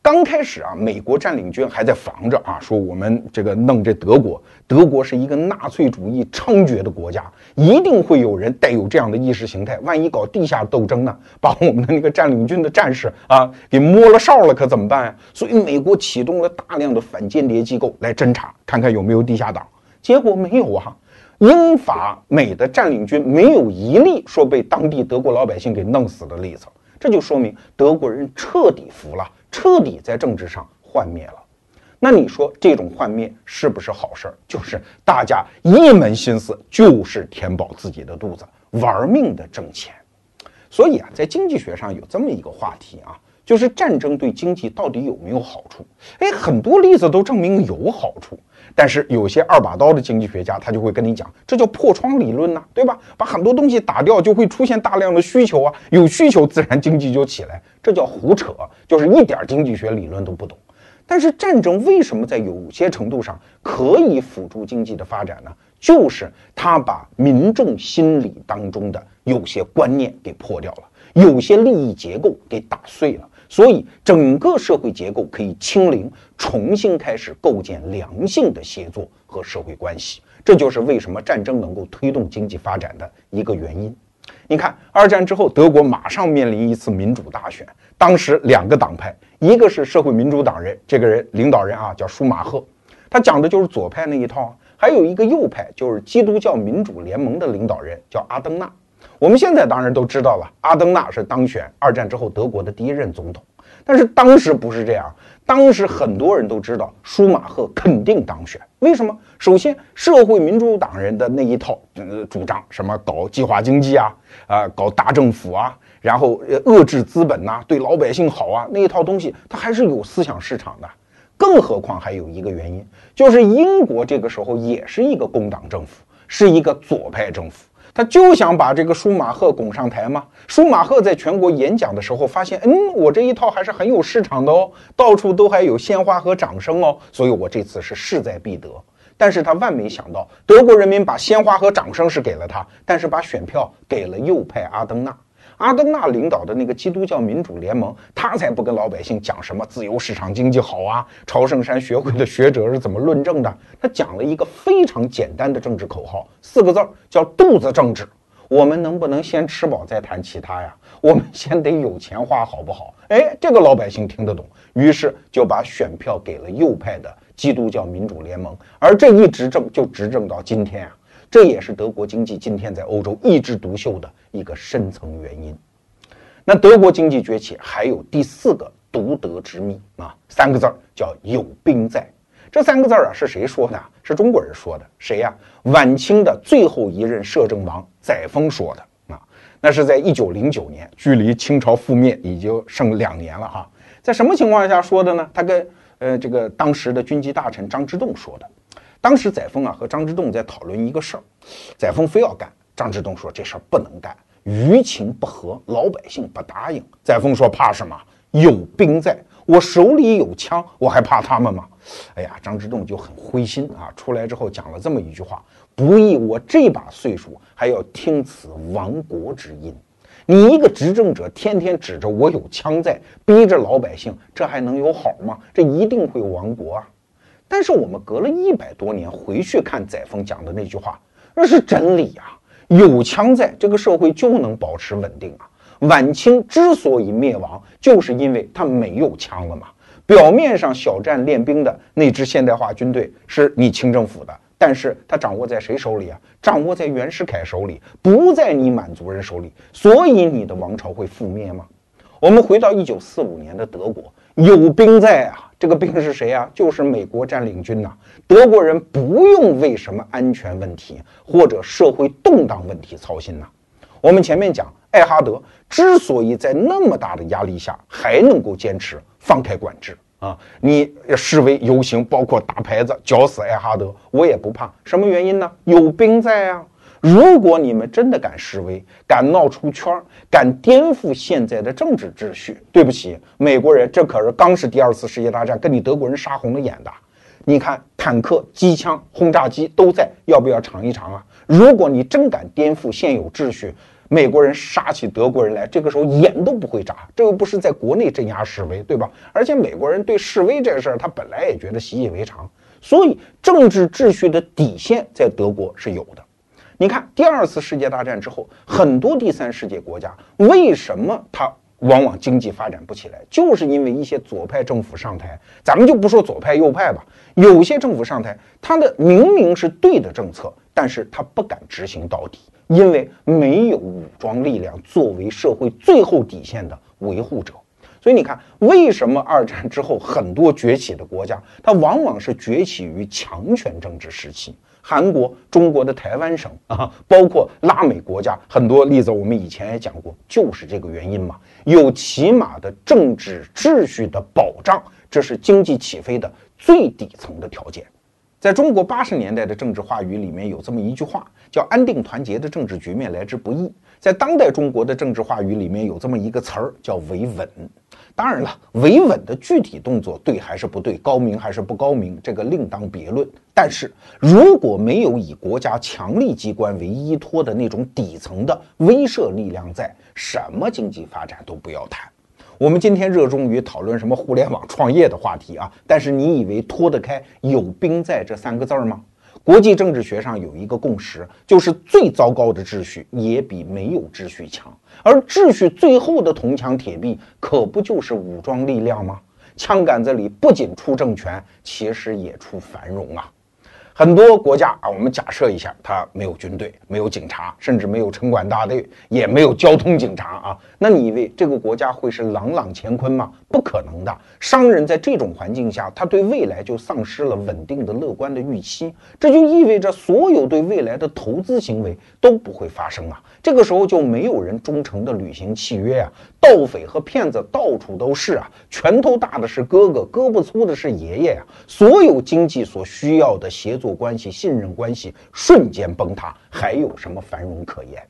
刚开始啊，美国占领军还在防着啊，说我们这个弄这德国，德国是一个纳粹主义猖獗的国家，一定会有人带有这样的意识形态，万一搞地下斗争呢，把我们的那个占领军的战士啊给摸了哨了，可怎么办呀？所以美国启动了大量的反间谍机构来侦查，看看有没有地下党。结果没有啊，英法美的占领军没有一例说被当地德国老百姓给弄死的例子，这就说明德国人彻底服了。彻底在政治上幻灭了，那你说这种幻灭是不是好事儿？就是大家一门心思就是填饱自己的肚子，玩命的挣钱。所以啊，在经济学上有这么一个话题啊，就是战争对经济到底有没有好处？哎，很多例子都证明有好处。但是有些二把刀的经济学家，他就会跟你讲，这叫破窗理论呐，对吧？把很多东西打掉，就会出现大量的需求啊，有需求自然经济就起来，这叫胡扯，就是一点经济学理论都不懂。但是战争为什么在有些程度上可以辅助经济的发展呢？就是他把民众心理当中的有些观念给破掉了。有些利益结构给打碎了，所以整个社会结构可以清零，重新开始构建良性的协作和社会关系。这就是为什么战争能够推动经济发展的一个原因。你看，二战之后，德国马上面临一次民主大选，当时两个党派，一个是社会民主党人，这个人领导人啊叫舒马赫，他讲的就是左派那一套；还有一个右派，就是基督教民主联盟的领导人叫阿登纳。我们现在当然都知道了，阿登纳是当选二战之后德国的第一任总统，但是当时不是这样。当时很多人都知道舒马赫肯定当选，为什么？首先，社会民主党人的那一套呃主张，什么搞计划经济啊，啊搞大政府啊，然后遏制资本呐，对老百姓好啊，那一套东西它还是有思想市场的。更何况还有一个原因，就是英国这个时候也是一个工党政府，是一个左派政府。他就想把这个舒马赫拱上台嘛？舒马赫在全国演讲的时候发现，嗯，我这一套还是很有市场的哦，到处都还有鲜花和掌声哦，所以我这次是势在必得。但是他万没想到，德国人民把鲜花和掌声是给了他，但是把选票给了右派阿登纳。阿登纳领导的那个基督教民主联盟，他才不跟老百姓讲什么自由市场经济好啊！朝圣山学会的学者是怎么论证的？他讲了一个非常简单的政治口号，四个字儿叫“肚子政治”。我们能不能先吃饱再谈其他呀？我们先得有钱花，好不好？哎，这个老百姓听得懂，于是就把选票给了右派的基督教民主联盟，而这一执政就执政到今天啊。这也是德国经济今天在欧洲一枝独秀的一个深层原因。那德国经济崛起还有第四个独得之秘啊，三个字儿叫有兵在。这三个字儿啊是谁说的？是中国人说的。谁呀？晚清的最后一任摄政王载沣说的啊。那是在一九零九年，距离清朝覆灭已经剩两年了哈。在什么情况下说的呢？他跟呃这个当时的军机大臣张之洞说的。当时载沣啊和张之洞在讨论一个事儿，载沣非要干，张之洞说这事儿不能干，舆情不和，老百姓不答应。载沣说怕什么？有兵在，我手里有枪，我还怕他们吗？哎呀，张之洞就很灰心啊。出来之后讲了这么一句话：不义我这把岁数还要听此亡国之音。你一个执政者天天指着我有枪在，逼着老百姓，这还能有好吗？这一定会亡国啊！但是我们隔了一百多年回去看载沣讲的那句话，那是真理啊！有枪在这个社会就能保持稳定啊。晚清之所以灭亡，就是因为他没有枪了嘛。表面上小站练兵的那支现代化军队是你清政府的，但是它掌握在谁手里啊？掌握在袁世凯手里，不在你满族人手里。所以你的王朝会覆灭吗？我们回到一九四五年的德国，有兵在啊。这个兵是谁呀？就是美国占领军呐。德国人不用为什么安全问题或者社会动荡问题操心呐。我们前面讲，艾哈德之所以在那么大的压力下还能够坚持放开管制啊，你示威游行，包括打牌子绞死艾哈德，我也不怕。什么原因呢？有兵在啊。如果你们真的敢示威，敢闹出圈，敢颠覆现在的政治秩序，对不起，美国人，这可是刚是第二次世界大战，跟你德国人杀红了眼的。你看，坦克、机枪、轰炸机都在，要不要尝一尝啊？如果你真敢颠覆现有秩序，美国人杀起德国人来，这个时候眼都不会眨。这又不是在国内镇压示威，对吧？而且美国人对示威这事儿，他本来也觉得习以为常，所以政治秩序的底线在德国是有的。你看，第二次世界大战之后，很多第三世界国家为什么它往往经济发展不起来？就是因为一些左派政府上台。咱们就不说左派右派吧，有些政府上台，他的明明是对的政策，但是他不敢执行到底，因为没有武装力量作为社会最后底线的维护者。所以你看，为什么二战之后很多崛起的国家，它往往是崛起于强权政治时期？韩国、中国的台湾省啊，包括拉美国家，很多例子我们以前也讲过，就是这个原因嘛。有起码的政治秩序的保障，这是经济起飞的最底层的条件。在中国八十年代的政治话语里面有这么一句话，叫“安定团结的政治局面来之不易”。在当代中国的政治话语里面有这么一个词儿，叫“维稳”。当然了，维稳的具体动作对还是不对，高明还是不高明，这个另当别论。但是如果没有以国家强力机关为依托的那种底层的威慑力量在，什么经济发展都不要谈。我们今天热衷于讨论什么互联网创业的话题啊，但是你以为脱得开“有兵在”这三个字儿吗？国际政治学上有一个共识，就是最糟糕的秩序也比没有秩序强。而秩序最后的铜墙铁壁，可不就是武装力量吗？枪杆子里不仅出政权，其实也出繁荣啊。很多国家啊，我们假设一下，它没有军队，没有警察，甚至没有城管大队，也没有交通警察啊。那你以为这个国家会是朗朗乾坤吗？不可能的。商人在这种环境下，他对未来就丧失了稳定的、乐观的预期，这就意味着所有对未来的投资行为都不会发生啊。这个时候就没有人忠诚的履行契约啊，盗匪和骗子到处都是啊，拳头大的是哥哥，胳膊粗的是爷爷呀。所有经济所需要的协作关系、信任关系瞬间崩塌，还有什么繁荣可言？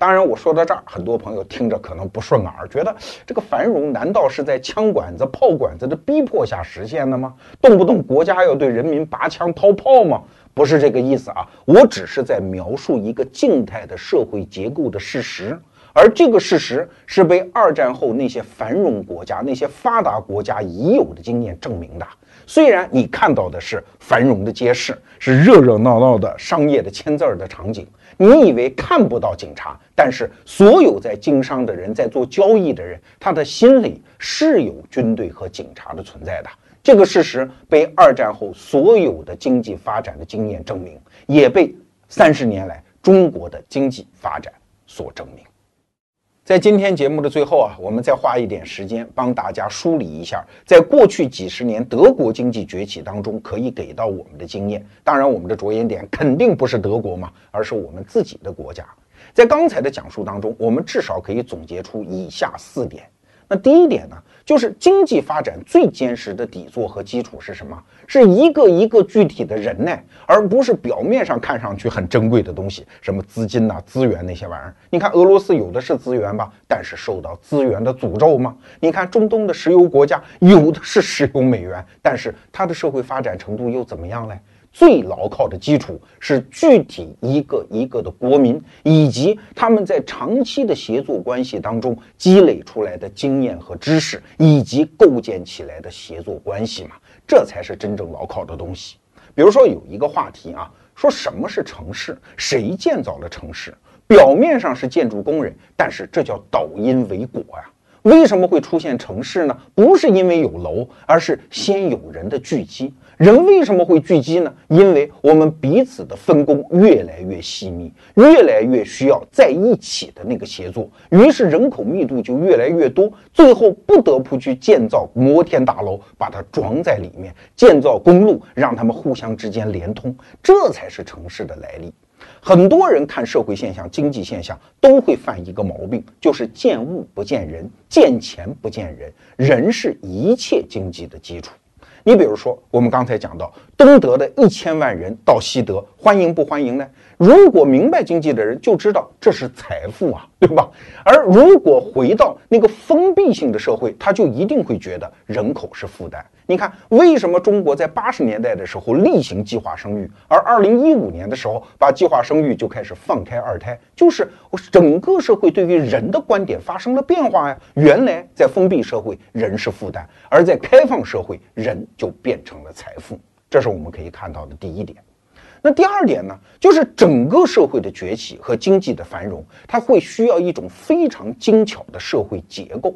当然，我说到这儿，很多朋友听着可能不顺耳，觉得这个繁荣难道是在枪管子、炮管子的逼迫下实现的吗？动不动国家要对人民拔枪掏炮吗？不是这个意思啊，我只是在描述一个静态的社会结构的事实，而这个事实是被二战后那些繁荣国家、那些发达国家已有的经验证明的。虽然你看到的是繁荣的街市，是热热闹闹的商业的签字儿的场景，你以为看不到警察，但是所有在经商的人、在做交易的人，他的心里是有军队和警察的存在的。这个事实被二战后所有的经济发展的经验证明，也被三十年来中国的经济发展所证明。在今天节目的最后啊，我们再花一点时间帮大家梳理一下，在过去几十年德国经济崛起当中可以给到我们的经验。当然，我们的着眼点肯定不是德国嘛，而是我们自己的国家。在刚才的讲述当中，我们至少可以总结出以下四点。那第一点呢？就是经济发展最坚实的底座和基础是什么？是一个一个具体的人呢，而不是表面上看上去很珍贵的东西，什么资金呐、资源那些玩意儿。你看俄罗斯有的是资源吧，但是受到资源的诅咒吗？你看中东的石油国家有的是石油美元，但是它的社会发展程度又怎么样嘞？最牢靠的基础是具体一个一个的国民，以及他们在长期的协作关系当中积累出来的经验和知识，以及构建起来的协作关系嘛，这才是真正牢靠的东西。比如说有一个话题啊，说什么是城市？谁建造了城市？表面上是建筑工人，但是这叫倒因为果呀。为什么会出现城市呢？不是因为有楼，而是先有人的聚集。人为什么会聚集呢？因为我们彼此的分工越来越细密，越来越需要在一起的那个协作，于是人口密度就越来越多，最后不得不去建造摩天大楼，把它装在里面，建造公路，让他们互相之间连通，这才是城市的来历。很多人看社会现象、经济现象都会犯一个毛病，就是见物不见人，见钱不见人，人是一切经济的基础。你比如说，我们刚才讲到东德的一千万人到西德，欢迎不欢迎呢？如果明白经济的人就知道这是财富啊，对吧？而如果回到那个封闭性的社会，他就一定会觉得人口是负担。你看，为什么中国在八十年代的时候例行计划生育，而二零一五年的时候把计划生育就开始放开二胎？就是整个社会对于人的观点发生了变化呀。原来在封闭社会，人是负担；而在开放社会，人就变成了财富。这是我们可以看到的第一点。那第二点呢，就是整个社会的崛起和经济的繁荣，它会需要一种非常精巧的社会结构。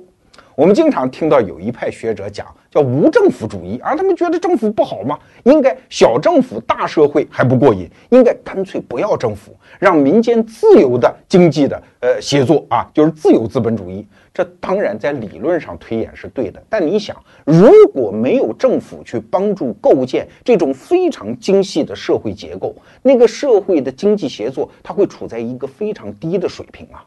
我们经常听到有一派学者讲叫无政府主义，而他们觉得政府不好吗？应该小政府大社会还不过瘾，应该干脆不要政府，让民间自由的经济的呃协作啊，就是自由资本主义。这当然在理论上推演是对的，但你想，如果没有政府去帮助构建这种非常精细的社会结构，那个社会的经济协作它会处在一个非常低的水平啊。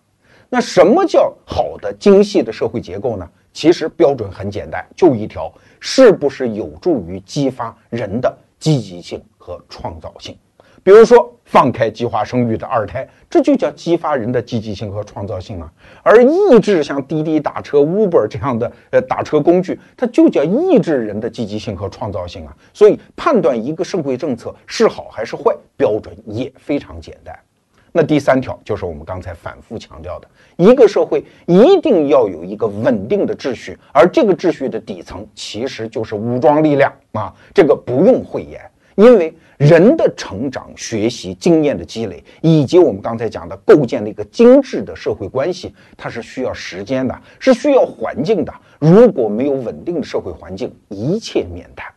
那什么叫好的精细的社会结构呢？其实标准很简单，就一条：是不是有助于激发人的积极性和创造性？比如说放开计划生育的二胎，这就叫激发人的积极性和创造性啊。而抑制像滴滴打车、Uber 这样的呃打车工具，它就叫抑制人的积极性和创造性啊。所以判断一个社会政策是好还是坏，标准也非常简单。那第三条就是我们刚才反复强调的，一个社会一定要有一个稳定的秩序，而这个秩序的底层其实就是武装力量啊，这个不用讳言，因为人的成长、学习、经验的积累，以及我们刚才讲的构建了一个精致的社会关系，它是需要时间的，是需要环境的。如果没有稳定的社会环境，一切免谈。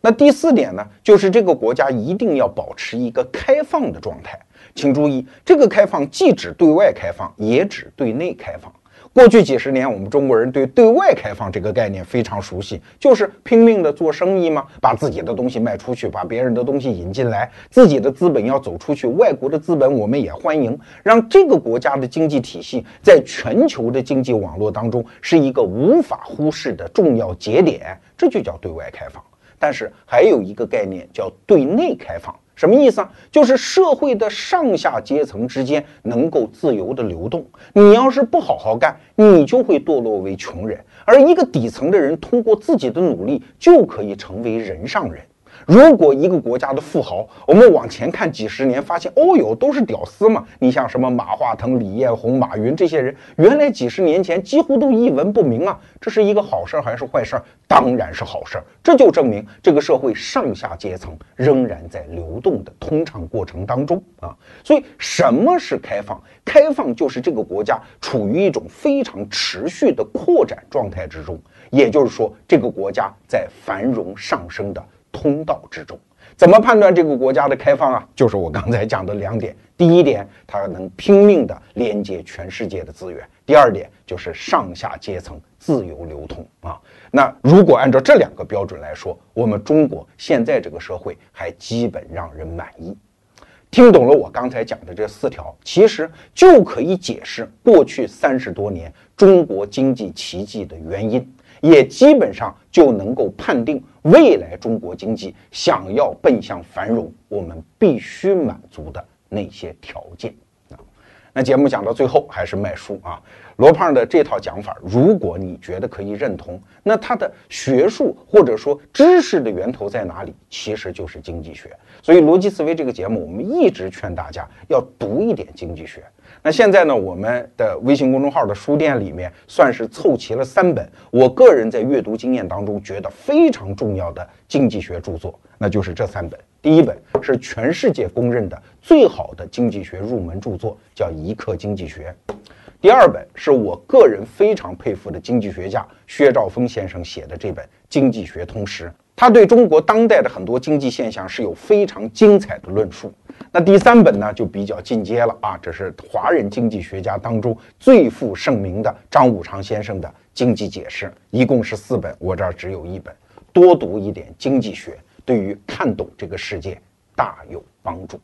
那第四点呢，就是这个国家一定要保持一个开放的状态。请注意，这个开放既指对外开放，也指对内开放。过去几十年，我们中国人对对外开放这个概念非常熟悉，就是拼命的做生意嘛，把自己的东西卖出去，把别人的东西引进来，自己的资本要走出去，外国的资本我们也欢迎，让这个国家的经济体系在全球的经济网络当中是一个无法忽视的重要节点，这就叫对外开放。但是还有一个概念叫对内开放。什么意思啊？就是社会的上下阶层之间能够自由的流动。你要是不好好干，你就会堕落为穷人；而一个底层的人，通过自己的努力，就可以成为人上人。如果一个国家的富豪，我们往前看几十年，发现哦哟，都是屌丝嘛。你像什么马化腾、李彦宏、马云这些人，原来几十年前几乎都一文不名啊。这是一个好事儿还是坏事儿？当然是好事儿。这就证明这个社会上下阶层仍然在流动的通畅过程当中啊。所以什么是开放？开放就是这个国家处于一种非常持续的扩展状态之中，也就是说，这个国家在繁荣上升的。通道之中，怎么判断这个国家的开放啊？就是我刚才讲的两点：第一点，它能拼命的连接全世界的资源；第二点，就是上下阶层自由流通啊。那如果按照这两个标准来说，我们中国现在这个社会还基本让人满意。听懂了我刚才讲的这四条，其实就可以解释过去三十多年中国经济奇迹的原因。也基本上就能够判定未来中国经济想要奔向繁荣，我们必须满足的那些条件啊。那节目讲到最后还是卖书啊。罗胖的这套讲法，如果你觉得可以认同，那他的学术或者说知识的源头在哪里？其实就是经济学。所以逻辑思维这个节目，我们一直劝大家要读一点经济学。那现在呢，我们的微信公众号的书店里面算是凑齐了三本，我个人在阅读经验当中觉得非常重要的经济学著作，那就是这三本。第一本是全世界公认的最好的经济学入门著作，叫《一课经济学》。第二本是我个人非常佩服的经济学家薛兆丰先生写的这本《经济学通识》，他对中国当代的很多经济现象是有非常精彩的论述。那第三本呢，就比较进阶了啊，这是华人经济学家当中最负盛名的张五常先生的《经济解释》，一共是四本，我这儿只有一本。多读一点经济学，对于看懂这个世界大有帮助。